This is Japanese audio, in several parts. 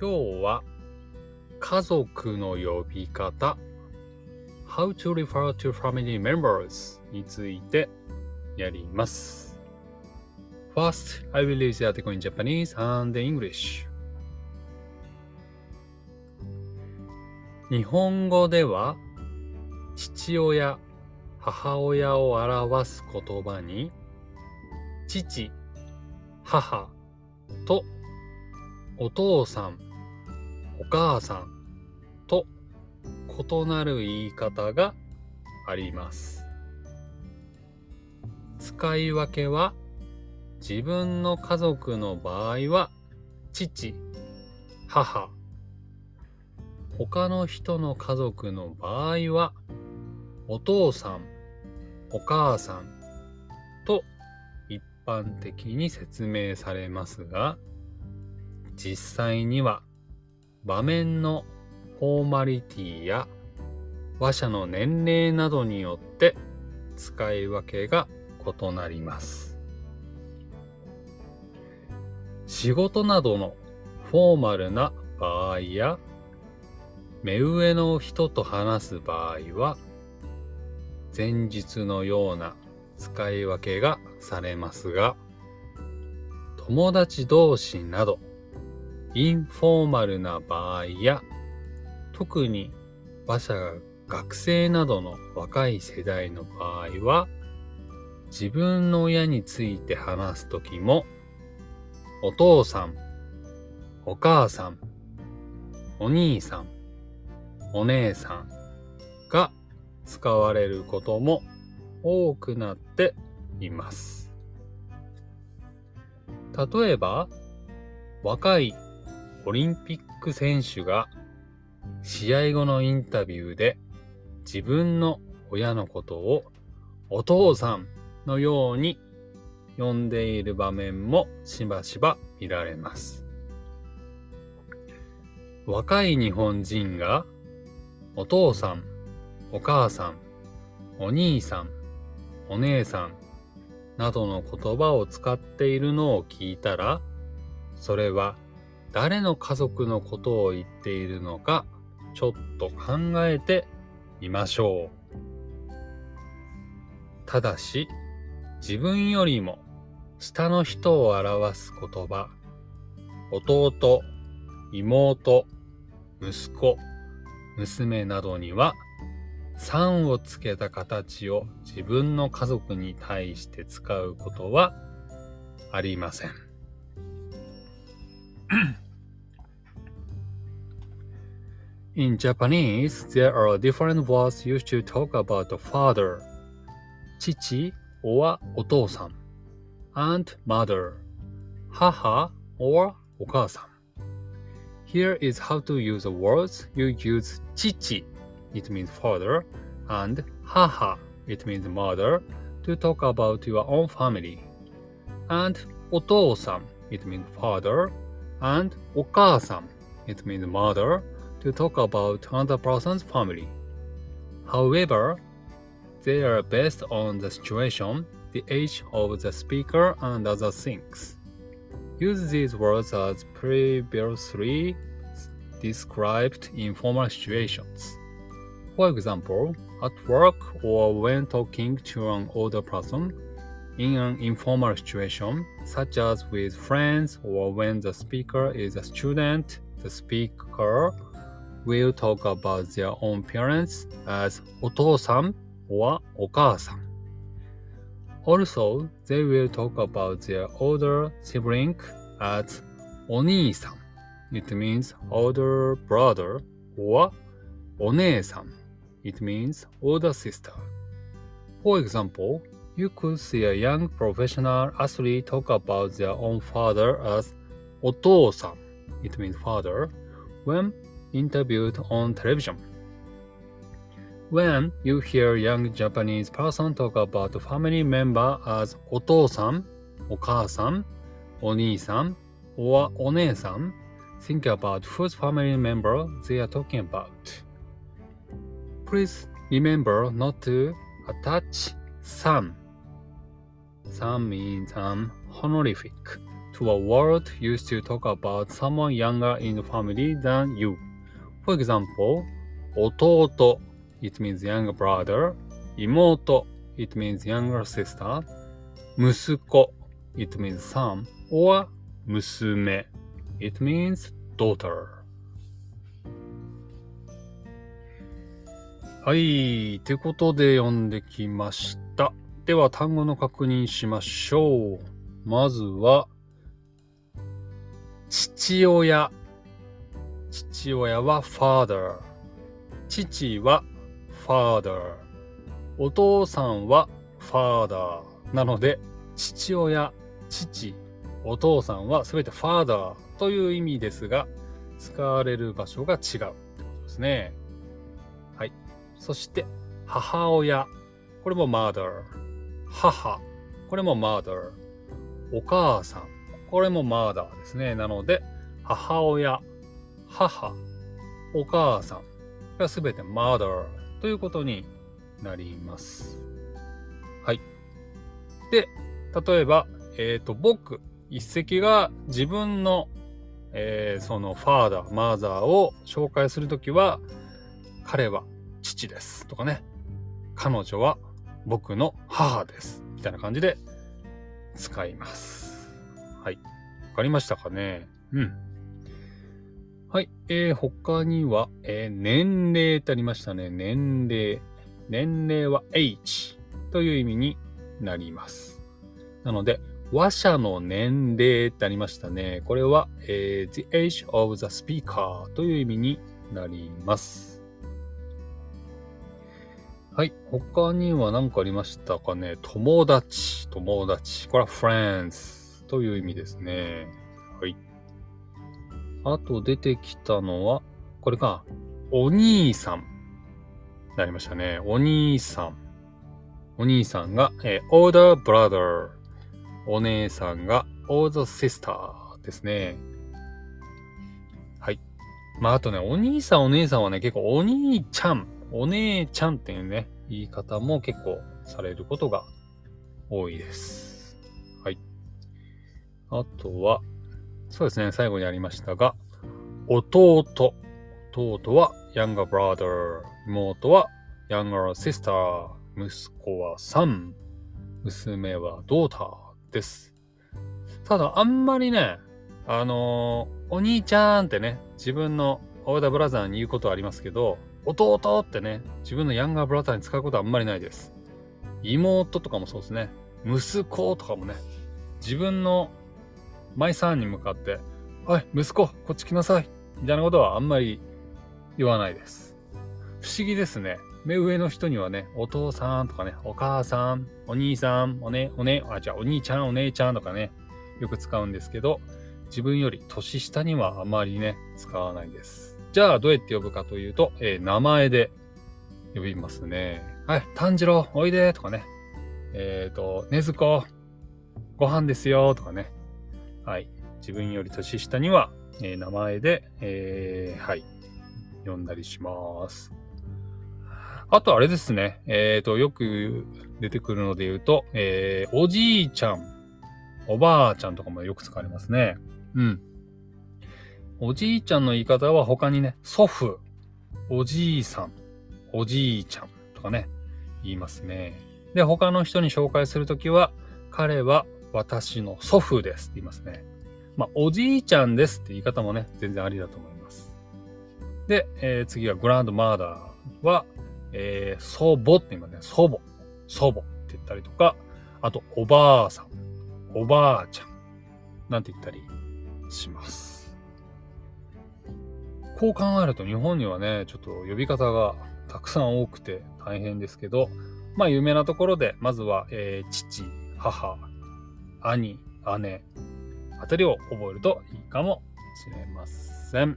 今日は家族の呼び方 How to refer to family members についてやります。First, I will use the article in Japanese and English. 日本語では父親、母親を表す言葉に父、母とお父さん、お母さんと異なる言い方があります。使い分けは自分の家族の場合は父、母、他の人の家族の場合はお父さん、お母さんと一般的に説明されますが実際には場面のフォーマリティや話者の年齢などによって使い分けが異なります。仕事などのフォーマルな場合や目上の人と話す場合は前述のような使い分けがされますが友達同士などインフォーマルな場合や特に馬車が学生などの若い世代の場合は自分の親について話すときもお父さん、お母さん、お兄さん、お姉さんが使われることも多くなっています。例えば、若いオリンピック選手が試合後のインタビューで自分の親のことをお父さんのように呼んでいる場面もしばしば見られます。若い日本人がお父さん、お母さん、お兄さん、お姉さんなどの言葉を使っているのを聞いたら、それは誰の家族のことを言っているのか、ちょっと考えてみましょう。ただし、自分よりも下の人を表す言葉、弟、妹、息子、娘などには、3をつけた形を自分の家族に対して使うことはありません。In Japanese, there are different words used to talk about the father, chichi or otosan, and mother, haha or okasan. Here is how to use the words. You use chichi, it means father, and haha, it means mother, to talk about your own family. And otosan, it means father, and okasan, it means mother, to talk about another person's family. However, they are based on the situation the age of the speaker, and other things. Use these words as previously described in formal situations. For example, at work or when talking to an older person, in an informal situation, such as with friends or when the speaker is a student, the speaker will talk about their own parents as otosan or okasan. Also, they will talk about their older sibling as onisam. It means older brother or onesan. It means older sister. For example, you could see a young professional athlete talk about their own father as otosan. It means father when interviewed on television. When you hear young Japanese person talk about family member as お父さん、お母さん、お兄さん、or お姉さん、think about whose family member they are talking about. Please remember not to attach some. Some means an honorific to a word used to talk about someone younger in the family than you. For example, 弟 it means younger brother 妹 it means younger sister 息子 it means son or 娘 it means daughter はいということで読んできましたでは単語の確認しましょうまずは父親父親は father 父は father お父さんは father なので父親父お父さんはすべて father という意味ですが使われる場所が違うってことですね。はい。そして母親。これも mother 母。これも mother お母さん。これも mother ですね。なので母親。母お母さんがすべて mother ということになります。はい。で、例えば、えっ、ー、と、僕、一石が自分の、えー、そのファーダー、マザーを紹介するときは、彼は父ですとかね、彼女は僕の母です。みたいな感じで使います。はい。わかりましたかね？うん。はい。えー、他には、えー、年齢ってありましたね。年齢。年齢は H という意味になります。なので、話者の年齢ってありましたね。これは、えー、the age of the speaker という意味になります。はい。他には何かありましたかね？友達、友達。これは friends という意味ですね。あと出てきたのは、これか、お兄さん。なりましたね。お兄さん。お兄さんが、えー、older brother。お姉さんが older sister ですね。はい。まあ、あとね、お兄さんお姉さんはね、結構お兄ちゃん、お姉ちゃんっていうね、言い方も結構されることが多いです。はい。あとは、そうですね、最後にありましたが、弟。弟は younger brother。妹は younger sister。息子は son。娘は daughter です。ただ、あんまりね、あのー、お兄ちゃんってね、自分のオーダーブラザーに言うことはありますけど、弟ってね、自分のヤンガーブラザーに使うことはあんまりないです。妹とかもそうですね。息子とかもね、自分の舞さんに向かって、おい、息子、こっち来なさい。みたいなことはあんまり言わないです。不思議ですね。目上の人にはね、お父さんとかね、お母さん、お兄さん、おね、おね、あ、じゃあお兄ちゃん、お姉ちゃんとかね、よく使うんですけど、自分より年下にはあまりね、使わないです。じゃあ、どうやって呼ぶかというと、えー、名前で呼びますね。はい、炭治郎、おいでとかね。えっ、ー、と、ねずこ、ご飯ですよとかね。はい。自分より年下には、えー、名前で、えー、はい、呼んだりします。あとあれですね、えっ、ー、と、よく出てくるので言うと、えー、おじいちゃん、おばあちゃんとかもよく使われますね。うん。おじいちゃんの言い方は他にね、祖父、おじいさん、おじいちゃんとかね、言いますね。で、他の人に紹介するときは、彼は私の祖父ですって言いますね。まあ、おじいちゃんですって言い方もね、全然ありだと思います。で、えー、次はグランドマーダーは、えー、祖母って言いますね。祖母、祖母って言ったりとか、あと、おばあさん、おばあちゃん、なんて言ったりします。こう考えると日本にはね、ちょっと呼び方がたくさん多くて大変ですけど、まあ有名なところで、まずは、えー、父、母、兄、姉、あたりを覚えるといいかもしれません。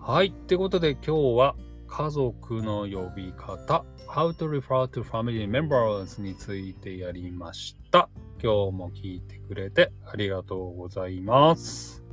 はい。ってことで今日は家族の呼び方 How to refer to family members についてやりました。今日も聞いてくれてありがとうございます。